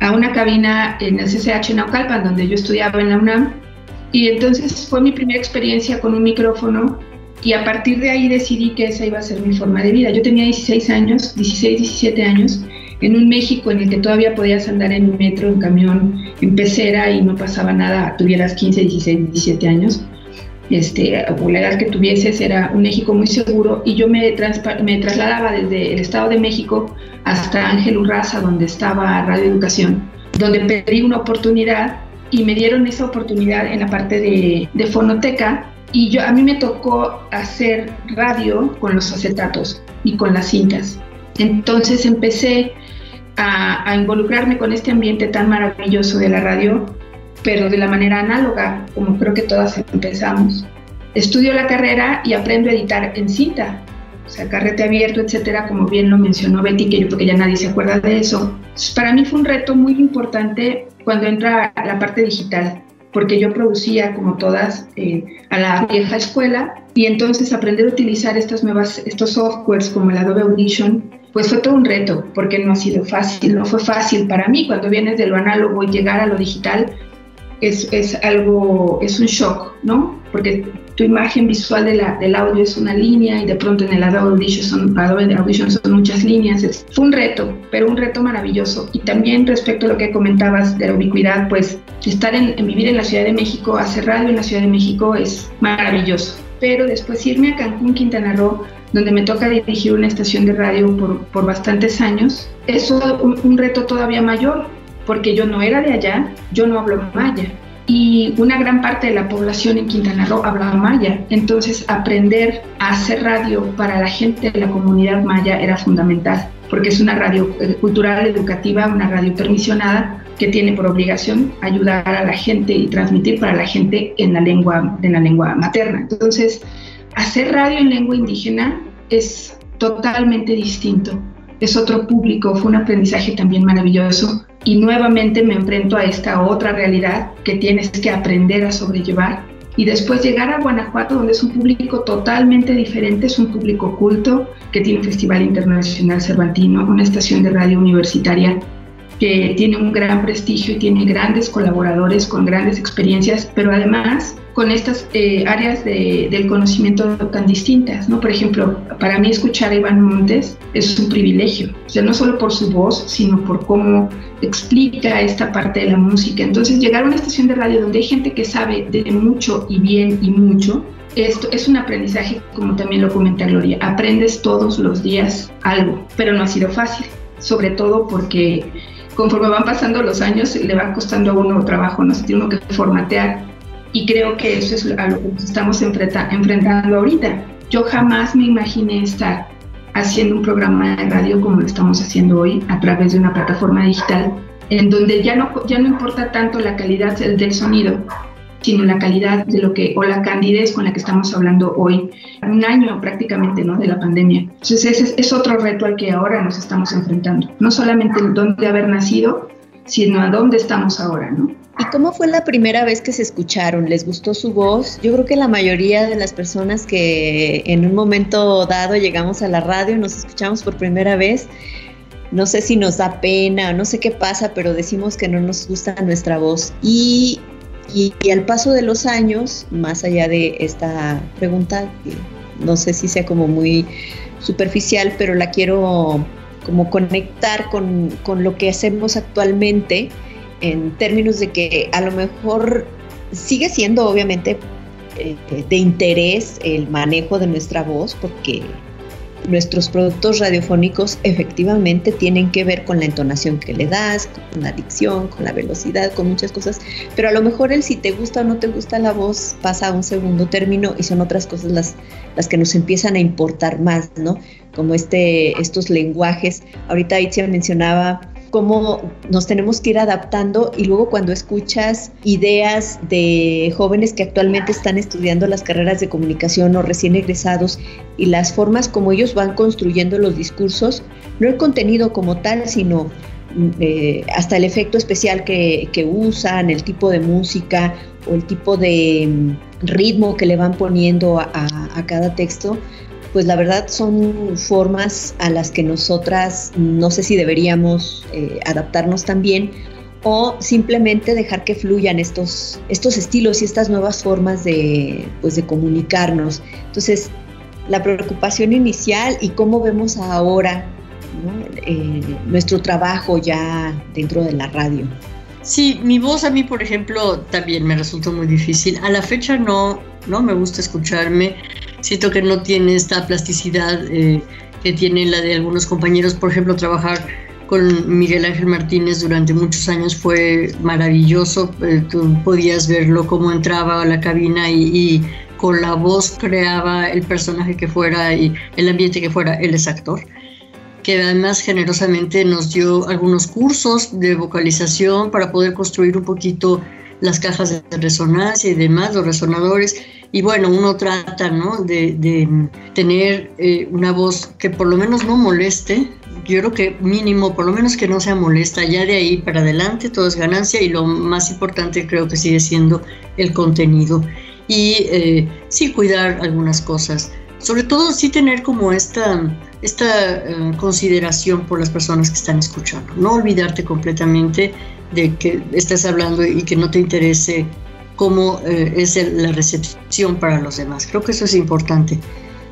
a una cabina en el CCH Naucalpan, donde yo estudiaba en la UNAM. Y entonces fue mi primera experiencia con un micrófono y a partir de ahí decidí que esa iba a ser mi forma de vida. Yo tenía 16 años, 16, 17 años, en un México en el que todavía podías andar en metro, en camión, en pecera y no pasaba nada, tuvieras 15, 16, 17 años, este, la edad que tuvieses, era un México muy seguro y yo me, me trasladaba desde el Estado de México hasta Ángel Urraza, donde estaba Radio Educación, donde pedí una oportunidad y me dieron esa oportunidad en la parte de, de fonoteca y yo, a mí me tocó hacer radio con los acetatos y con las cintas. Entonces empecé a, involucrarme con este ambiente tan maravilloso de la radio, pero de la manera análoga, como creo que todas empezamos. Estudio la carrera y aprendo a editar en cinta, o sea, carrete abierto, etcétera, como bien lo mencionó Betty, que yo creo que ya nadie se acuerda de eso. para mí fue un reto muy importante cuando entra la parte digital, porque yo producía, como todas, eh, a la vieja escuela, y entonces aprender a utilizar estas nuevas, estos softwares como el Adobe Audition, pues fue todo un reto, porque no ha sido fácil, no fue fácil para mí cuando vienes de lo análogo y llegar a lo digital es, es algo, es un shock, ¿no? Porque tu imagen visual de la, del audio es una línea y de pronto en el Audition son, Adobe Audition son muchas líneas. fue un reto, pero un reto maravilloso. Y también respecto a lo que comentabas de la ubicuidad, pues estar en, en vivir en la Ciudad de México, hacer radio en la Ciudad de México es maravilloso. Pero después irme a Cancún, Quintana Roo, donde me toca dirigir una estación de radio por, por bastantes años, es un reto todavía mayor, porque yo no era de allá, yo no hablo maya y una gran parte de la población en Quintana Roo hablaba maya. Entonces, aprender a hacer radio para la gente de la comunidad maya era fundamental, porque es una radio eh, cultural, educativa, una radio permisionada que tiene por obligación ayudar a la gente y transmitir para la gente en la lengua, en la lengua materna. Entonces, hacer radio en lengua indígena es totalmente distinto, es otro público, fue un aprendizaje también maravilloso. Y nuevamente me enfrento a esta otra realidad que tienes que aprender a sobrellevar. Y después llegar a Guanajuato donde es un público totalmente diferente, es un público culto que tiene un Festival Internacional Cervantino, una estación de radio universitaria que tiene un gran prestigio y tiene grandes colaboradores con grandes experiencias, pero además con estas eh, áreas de, del conocimiento tan distintas, ¿no? Por ejemplo, para mí escuchar a Iván Montes es un privilegio, o sea, no solo por su voz, sino por cómo explica esta parte de la música. Entonces, llegar a una estación de radio donde hay gente que sabe de mucho y bien y mucho, esto es un aprendizaje, como también lo comenta Gloria, aprendes todos los días algo, pero no ha sido fácil, sobre todo porque conforme van pasando los años le va costando a uno trabajo, no se tiene que formatear. Y creo que eso es a lo que estamos enfrentando ahorita. Yo jamás me imaginé estar haciendo un programa de radio como lo estamos haciendo hoy a través de una plataforma digital en donde ya no, ya no importa tanto la calidad del sonido, sino la calidad de lo que, o la candidez con la que estamos hablando hoy, un año prácticamente, ¿no? De la pandemia. Entonces ese es, otro reto al que ahora nos estamos enfrentando. No solamente el dónde haber nacido, sino a dónde estamos ahora, ¿no? ¿Y cómo fue la primera vez que se escucharon? ¿Les gustó su voz? Yo creo que la mayoría de las personas que en un momento dado llegamos a la radio, nos escuchamos por primera vez, no sé si nos da pena, no sé qué pasa, pero decimos que no nos gusta nuestra voz. Y y, al paso de los años, más allá de esta pregunta, no sé si sea como muy superficial, pero la quiero como conectar con, con lo que hacemos actualmente en términos de que a lo mejor sigue siendo obviamente eh, de interés el manejo de nuestra voz, porque nuestros productos radiofónicos efectivamente tienen que ver con la entonación que le das, con la dicción, con la velocidad, con muchas cosas, pero a lo mejor el si te gusta o no te gusta la voz pasa a un segundo término y son otras cosas las, las que nos empiezan a importar más, ¿no? Como este, estos lenguajes. Ahorita Itzia mencionaba cómo nos tenemos que ir adaptando y luego cuando escuchas ideas de jóvenes que actualmente están estudiando las carreras de comunicación o recién egresados y las formas como ellos van construyendo los discursos, no el contenido como tal, sino mm, eh, hasta el efecto especial que, usan, el tipo de música o el tipo de mm, ritmo que le van poniendo a cada texto, pues la verdad son formas a las que nosotras no sé si deberíamos eh, adaptarnos también o simplemente dejar que fluyan estos, estos estilos y estas nuevas formas de, pues de comunicarnos. Entonces, la preocupación inicial y cómo vemos ahora eh, nuestro trabajo ya dentro de la radio. Sí, mi voz a mí, por ejemplo, también me resulta muy difícil. A la fecha no, no me gusta escucharme siento que no tiene esta plasticidad eh, que tiene la de algunos compañeros. Por ejemplo, trabajar con Miguel Ángel Martínez durante muchos años fue maravilloso. Eh, tú podías verlo cómo entraba a la cabina y, con la voz creaba el personaje que fuera y el ambiente que fuera. Él es actor que además generosamente nos dio algunos cursos de vocalización para poder construir un poquito las cajas de resonancia y demás, los resonadores. Y bueno, uno trata ¿no? de, tener eh, una voz que por lo menos no moleste. Yo creo que mínimo, por lo menos que no sea molesta. Ya de ahí para adelante todo es ganancia y lo más importante creo que sigue siendo el contenido. Y eh, sí cuidar algunas cosas. Sobre todo sí tener como esta, esta eh, consideración por las personas que están escuchando. No olvidarte completamente de que estás hablando y que no te interese cómo eh, es la recepción para los demás. Creo que eso es importante.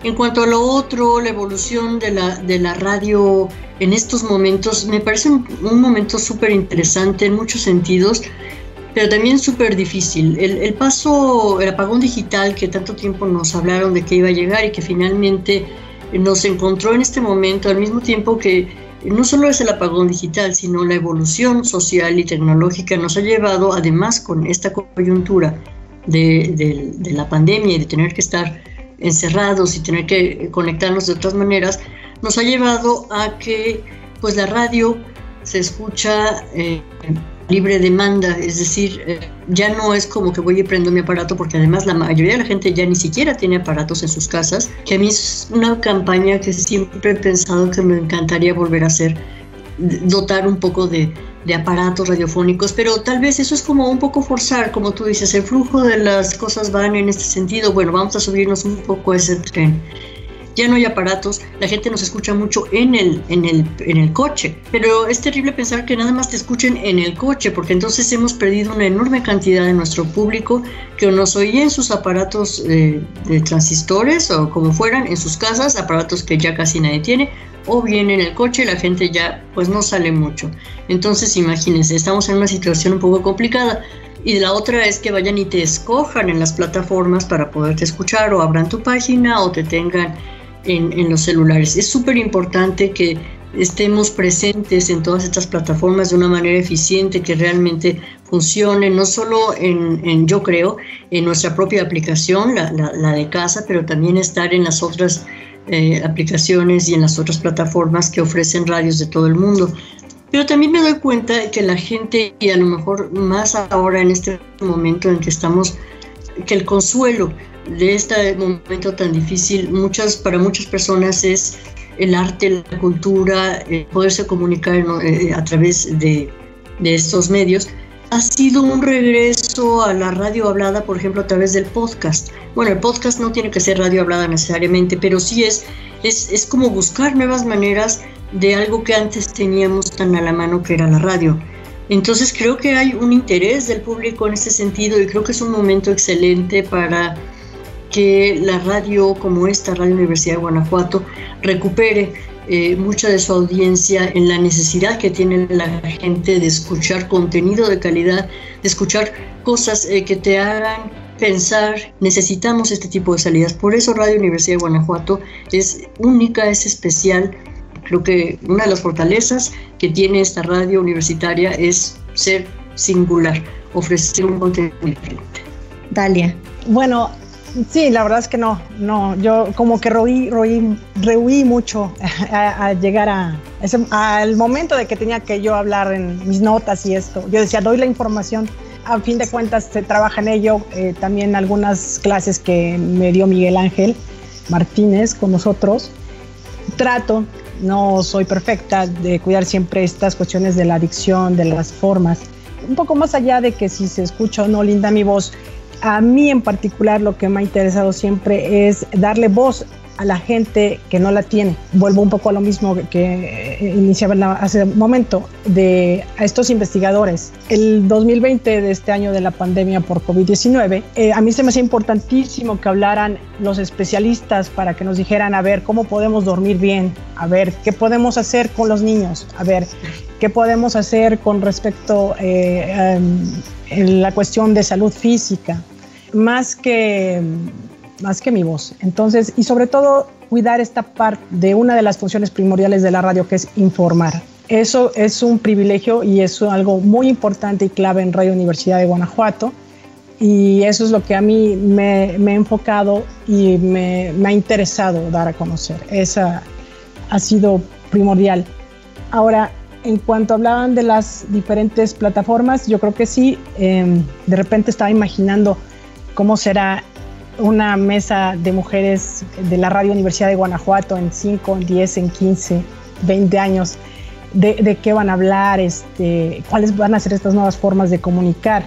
En cuanto a lo otro, la evolución de la, de la radio en estos momentos, me parece un, momento súper interesante en muchos sentidos, pero también súper difícil. El, el, paso, el apagón digital que tanto tiempo nos hablaron de que iba a llegar y que finalmente nos encontró en este momento, al mismo tiempo que no solo es el apagón digital, sino la evolución social y tecnológica nos ha llevado, además con esta coyuntura de, la pandemia y de tener que estar encerrados y tener que conectarnos de otras maneras, nos ha llevado a que pues la radio se escucha eh, libre demanda, es decir, eh, ya no es como que voy y prendo mi aparato, porque además la mayoría de la gente ya ni siquiera tiene aparatos en sus casas, que a mí es una campaña que siempre he pensado que me encantaría volver a hacer, dotar un poco de, de aparatos radiofónicos, pero tal vez eso es como un poco forzar, como tú dices, el flujo de las cosas van en este sentido, bueno, vamos a subirnos un poco a ese tren. Ya no hay aparatos, la gente nos escucha mucho en el, en el, en el coche, pero es terrible pensar que nada más te escuchen en el coche, porque entonces hemos perdido una enorme cantidad de nuestro público que nos oía en sus aparatos eh, de transistores o como fueran, en sus casas, aparatos que ya casi nadie tiene, o bien en el coche la gente ya pues no sale mucho. Entonces imagínense, estamos en una situación un poco complicada. Y la otra es que vayan y te escojan en las plataformas para poderte escuchar o abran tu página o te tengan en, los celulares. Es súper importante que estemos presentes en todas estas plataformas de una manera eficiente, que realmente funcione, no solo en, yo creo, en nuestra propia aplicación, la, de casa, pero también estar en las otras eh, aplicaciones y en las otras plataformas que ofrecen radios de todo el mundo. Pero también me doy cuenta de que la gente, y a lo mejor más ahora en este momento en que estamos, que el consuelo de este momento tan difícil, muchas, para muchas personas es el arte, la cultura, poderse comunicar eh, a través de, de, estos medios, ha sido un regreso a la radio hablada, por ejemplo, a través del podcast. Bueno, el podcast no tiene que ser radio hablada necesariamente, pero sí es, es, es como buscar nuevas maneras de algo que antes teníamos tan a la mano que era la radio. Entonces creo que hay un interés del público en ese sentido y creo que es un momento excelente para que la radio como esta, Radio Universidad de Guanajuato, recupere eh, mucha de su audiencia en la necesidad que tiene la gente de escuchar contenido de calidad, de escuchar cosas eh, que te hagan pensar, necesitamos este tipo de salidas. Por eso Radio Universidad de Guanajuato es única, es especial. Creo que una de las fortalezas que tiene esta radio universitaria es ser singular, ofrecer un contenido diferente. Dalia. Bueno, Sí, la verdad es que no, no, yo como que rehuí, rehuí, mucho a, llegar a al momento de que tenía que yo hablar en mis notas y esto. Yo decía, doy la información, a fin de cuentas se trabaja en ello, eh, también algunas clases que me dio Miguel Ángel Martínez con nosotros. Trato, no soy perfecta, de cuidar siempre estas cuestiones de la adicción, de las formas. Un poco más allá de que si se escucha o no linda mi voz, a mí en particular lo que me ha interesado siempre es darle voz a la gente que no la tiene. Vuelvo un poco a lo mismo que iniciaba hace un momento, de a estos investigadores. El 2020 de este año de la pandemia por COVID-19, eh, a mí se me hacía importantísimo que hablaran los especialistas para que nos dijeran, a ver, cómo podemos dormir bien, a ver, qué podemos hacer con los niños, a ver, qué podemos hacer con respecto eh, a la cuestión de salud física, más que, más que mi voz. Entonces, y sobre todo cuidar esta parte de una de las funciones primordiales de la radio, que es informar. Eso es un privilegio y es algo muy importante y clave en Radio Universidad de Guanajuato. Y eso es lo que a mí me, me he enfocado y me, me, ha interesado dar a conocer. Esa ha sido primordial. Ahora, en cuanto hablaban de las diferentes plataformas, yo creo que sí, em, de repente estaba imaginando cómo será una mesa de mujeres de la Radio Universidad de Guanajuato en 5, en 10, en 15, 20 años, de, qué van a hablar, este, cuáles van a ser estas nuevas formas de comunicar,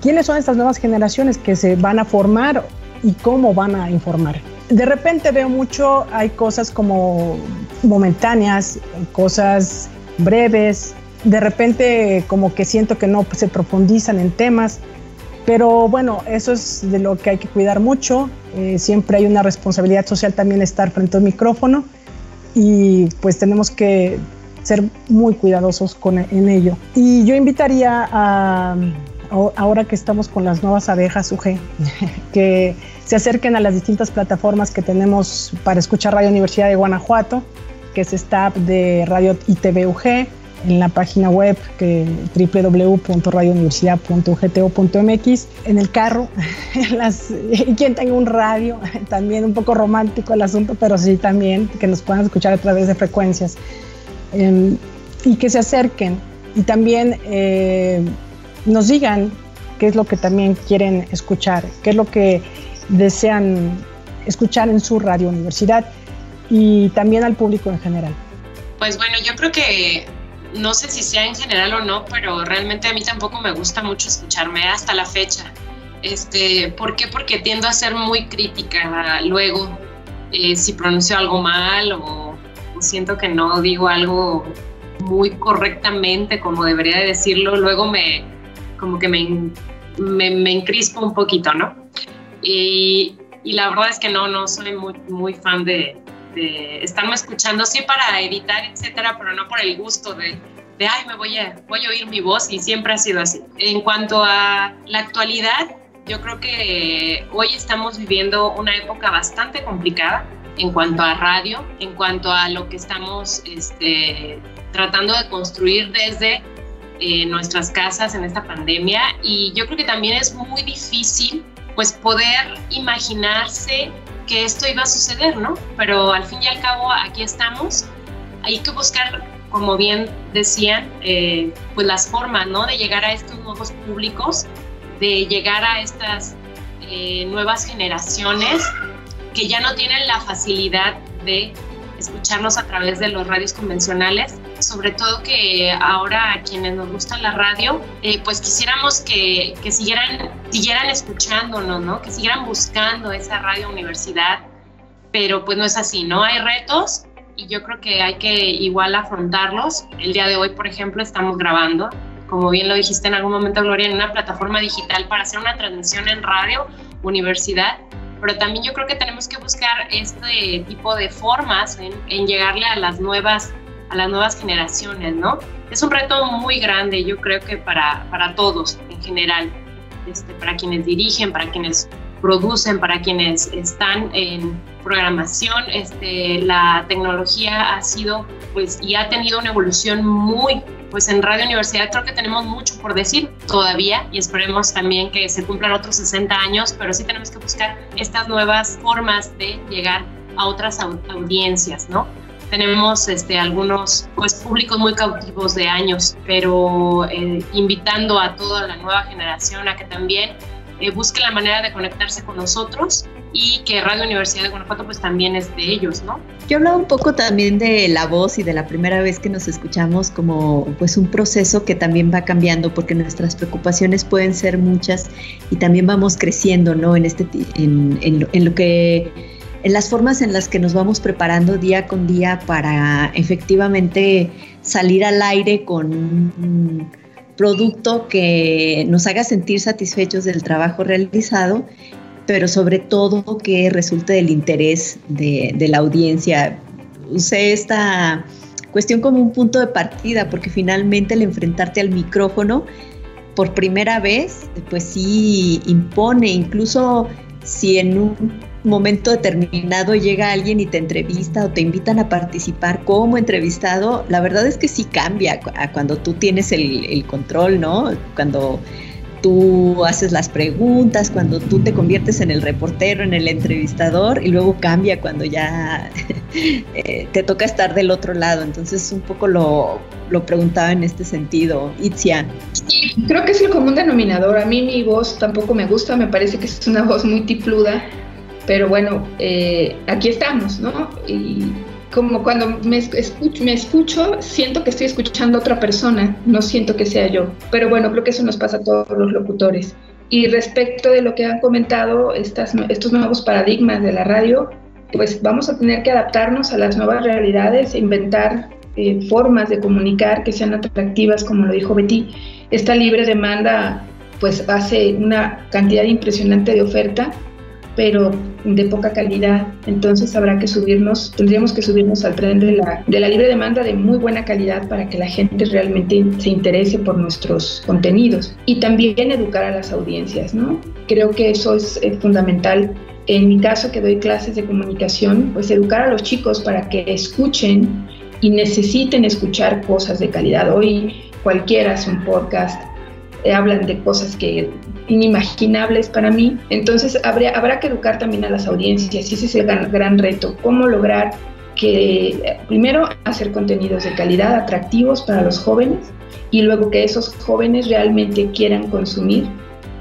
quiénes son estas nuevas generaciones que se van a formar y cómo van a informar. De repente veo mucho, hay cosas como momentáneas, cosas breves, de repente como que siento que no se profundizan en temas, pero bueno, eso es de lo que hay que cuidar mucho. Eh, siempre hay una responsabilidad social también estar frente al micrófono y pues tenemos que ser muy cuidadosos con, en ello. Y yo invitaría a, ahora que estamos con las nuevas abejas UG, que se acerquen a las distintas plataformas que tenemos para escuchar Radio Universidad de Guanajuato, que es esta app de Radio ITV en la página web que www.radiouniversidad.ugto.mx, en el carro, y quien tenga un radio, también un poco romántico el asunto, pero sí también que nos puedan escuchar a través de frecuencias em, y que se acerquen y también eh, nos digan qué es lo que también quieren escuchar, qué es lo que desean escuchar en su radio universidad y también al público en general. Pues bueno, yo creo que no sé si sea en general o no, pero realmente a mí tampoco me gusta mucho escucharme hasta la fecha. Este, ¿Por qué? Porque tiendo a ser muy crítica luego eh, si pronuncio algo mal o, siento que no digo algo muy correctamente como debería de decirlo, luego me como que me, me, encrispo un poquito, ¿no? Y, la verdad es que no, no soy muy fan de, estarme escuchando, sí para editar, etcétera, pero no por el gusto de, de, ay, me voy a, voy a oír mi voz y siempre ha sido así. En cuanto a la actualidad, yo creo que hoy estamos viviendo una época bastante complicada en cuanto a radio, en cuanto a lo que estamos este, tratando de construir desde eh, nuestras casas en esta pandemia y yo creo que también es muy difícil pues poder imaginarse que esto iba a suceder, ¿no? Pero al fin y al cabo aquí estamos, hay que buscar, como bien decían, eh, pues las formas, ¿no? De llegar a estos nuevos públicos de llegar a estas eh, nuevas generaciones que ya no tienen la facilidad de escucharnos a través de los radios convencionales, sobre todo que ahora a quienes nos gusta la radio, eh, pues quisiéramos que, que, siguieran, siguieran escuchándonos, ¿no? que siguieran buscando esa radio universidad, pero pues no es así, ¿no? Hay retos y yo creo que hay que igual afrontarlos. El día de hoy, por ejemplo, estamos grabando como bien lo dijiste en algún momento, Gloria, en una plataforma digital para hacer una transmisión en radio, universidad, pero también yo creo que tenemos que buscar este tipo de formas en, llegarle a las nuevas a las nuevas generaciones, ¿no? Es un reto muy grande, yo creo que para, para todos en general, este, para quienes dirigen, para quienes producen, para quienes están en programación, este, la tecnología ha sido, pues, y ha tenido una evolución muy pues en Radio Universidad creo que tenemos mucho por decir todavía y esperemos también que se cumplan otros 60 años, pero sí tenemos que buscar estas nuevas formas de llegar a otras audiencias, ¿no? Tenemos este, algunos pues, públicos muy cautivos de años, pero eh, invitando a toda la nueva generación a que también eh, busque la manera de conectarse con nosotros y que Radio Universidad de Guanajuato pues también es de ellos, ¿no? Yo hablaba un poco también de la voz y de la primera vez que nos escuchamos como pues un proceso que también va cambiando porque nuestras preocupaciones pueden ser muchas y también vamos creciendo, ¿no? En, este, en, en lo que en las formas en las que nos vamos preparando día con día para efectivamente salir al aire con un producto que nos haga sentir satisfechos del trabajo realizado, pero sobre todo que resulte del interés de, la audiencia. Usé esta cuestión como un punto de partida, porque finalmente el enfrentarte al micrófono por primera vez, pues sí impone, incluso si en un momento determinado llega alguien y te entrevista o te invitan a participar como entrevistado, la verdad es que sí cambia a cuando tú tienes el, control, ¿no? Cuando tú haces las preguntas, cuando tú te conviertes en el reportero, en el entrevistador, y luego cambia cuando ya eh, te toca estar del otro lado. Entonces, un poco lo, lo preguntaba en este sentido. Itzia. Sí, creo que es el común denominador. A mí mi voz tampoco me gusta, me parece que es una voz muy tipluda pero bueno, eh, aquí estamos, ¿no? Como cuando me escucho, me escucho, siento que estoy escuchando a otra persona, no siento que sea yo. Pero bueno, creo que eso nos pasa a todos los locutores. Y respecto de lo que han comentado, estas, estos nuevos paradigmas de la radio, pues vamos a tener que adaptarnos a las nuevas realidades e inventar eh, formas de comunicar que sean atractivas, como lo dijo Betty. Esta libre demanda pues hace una cantidad impresionante de oferta pero de poca calidad. Entonces habrá que subirnos, tendríamos que subirnos al tren de la, de la libre demanda de muy buena calidad para que la gente realmente se interese por nuestros contenidos. Y también educar a las audiencias, ¿no? Creo que eso es fundamental. En mi caso, que doy clases de comunicación, pues educar a los chicos para que escuchen y necesiten escuchar cosas de calidad. Hoy cualquiera hace un podcast, eh, hablan de cosas que inimaginables para mí. Entonces habrá que educar también a las audiencias y ese es el gran, reto, cómo lograr que primero hacer contenidos de calidad atractivos para los jóvenes y luego que esos jóvenes realmente quieran consumir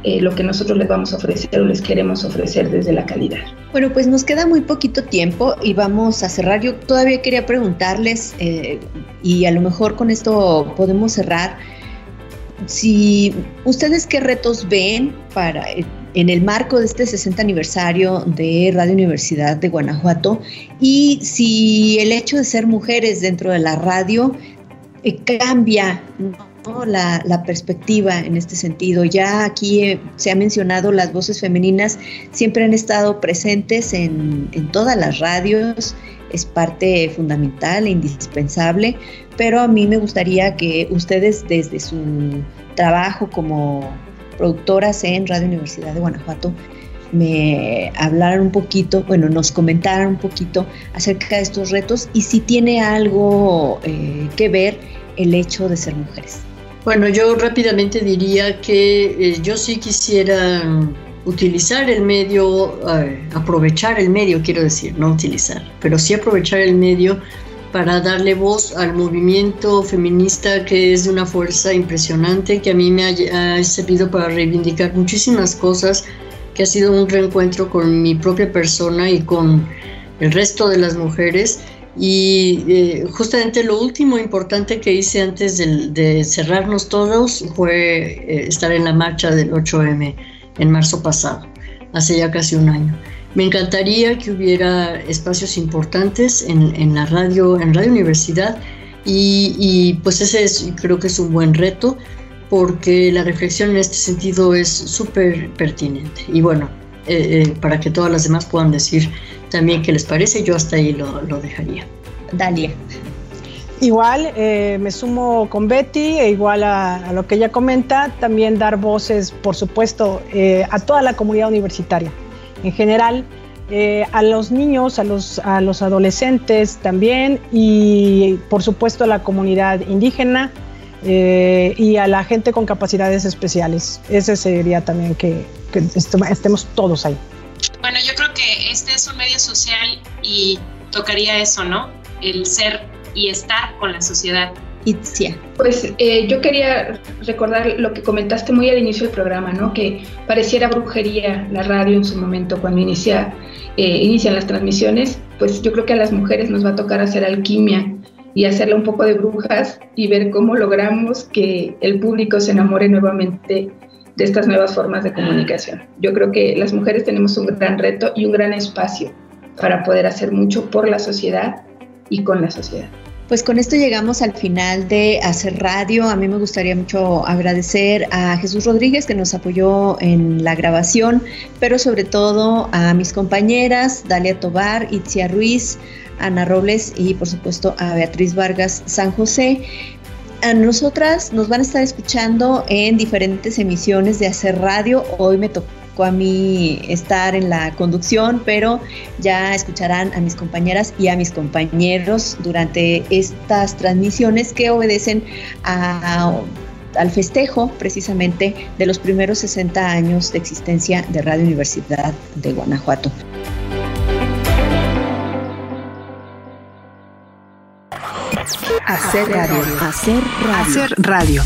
eh, lo que nosotros les vamos a ofrecer o les queremos ofrecer desde la calidad. Bueno, pues nos queda muy poquito tiempo y vamos a cerrar. Yo todavía quería preguntarles, eh, y a lo mejor con esto podemos cerrar, si ustedes qué retos ven para, en el marco de este 60 aniversario de Radio Universidad de Guanajuato y si el hecho de ser mujeres dentro de la radio eh, cambia la, perspectiva en este sentido. Ya aquí eh, se ha mencionado, las voces femeninas siempre han estado presentes en, en todas las radios, es parte fundamental e indispensable, pero a mí me gustaría que ustedes desde su trabajo como productoras en Radio Universidad de Guanajuato me hablaran un poquito, bueno, nos comentaran un poquito acerca de estos retos y si tiene algo eh, que ver el hecho de ser mujeres. Bueno, yo rápidamente diría que eh, yo sí quisiera utilizar el medio, aprovechar el medio, quiero decir, no utilizar, pero sí aprovechar el medio para darle voz al movimiento feminista que es de una fuerza impresionante, que a mí me ha, servido para reivindicar muchísimas cosas, que ha sido un reencuentro con mi propia persona y con el resto de las mujeres. Y eh, justamente lo último importante que hice antes de, cerrarnos todos fue eh, estar en la marcha del 8M en marzo pasado, hace ya casi un año. Me encantaría que hubiera espacios importantes en, la radio, en Radio Universidad, y, pues ese es, creo que es un buen reto, porque la reflexión en este sentido es súper pertinente. Y bueno, eh, eh, para que todas las demás puedan decir también qué les parece, yo hasta ahí lo, dejaría. Dalia. Igual eh, me sumo con Betty, e igual a, lo que ella comenta, también dar voces, por supuesto, a toda la comunidad universitaria en general, eh, a los niños, a los, a los adolescentes también y por supuesto a la comunidad indígena eh, y a la gente con capacidades especiales. Ese sería también que, estemos todos ahí. Bueno, yo creo que este es un medio social y tocaría eso, ¿no? El ser y estar con la sociedad. Itzia. Pues eh, yo quería recordar lo que comentaste muy al inicio del programa, ¿no? Que pareciera brujería la radio en su momento cuando inicia, eh, inician las transmisiones. Pues yo creo que a las mujeres nos va a tocar hacer alquimia y hacerle un poco de brujas y ver cómo logramos que el público se enamore nuevamente de estas nuevas formas de comunicación. Yo creo que las mujeres tenemos un gran reto y un gran espacio para poder hacer mucho por la sociedad y con la sociedad. Pues con esto llegamos al final de Hacer Radio. A mí me gustaría mucho agradecer a Jesús Rodríguez que nos apoyó en la grabación, pero sobre todo a mis compañeras Dalia Tobar, Itzia Ruiz, Ana Robles y por supuesto a Beatriz Vargas San José. A nosotras nos van a estar escuchando en diferentes emisiones de Hacer Radio. Hoy me tocó a mí estar en la conducción, pero ya escucharán a mis compañeras y a mis compañeros durante estas transmisiones que obedecen al festejo precisamente de los primeros 60 años de existencia de Radio Universidad de Guanajuato. Hacer radio. Hacer radio. Hacer radio.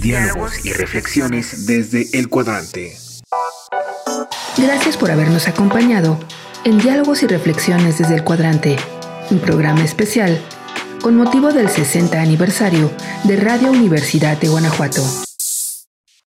Diálogos y reflexiones desde el cuadrante. Gracias por habernos acompañado en Diálogos y Reflexiones desde el Cuadrante, un programa especial con motivo del 60 aniversario de Radio Universidad de Guanajuato.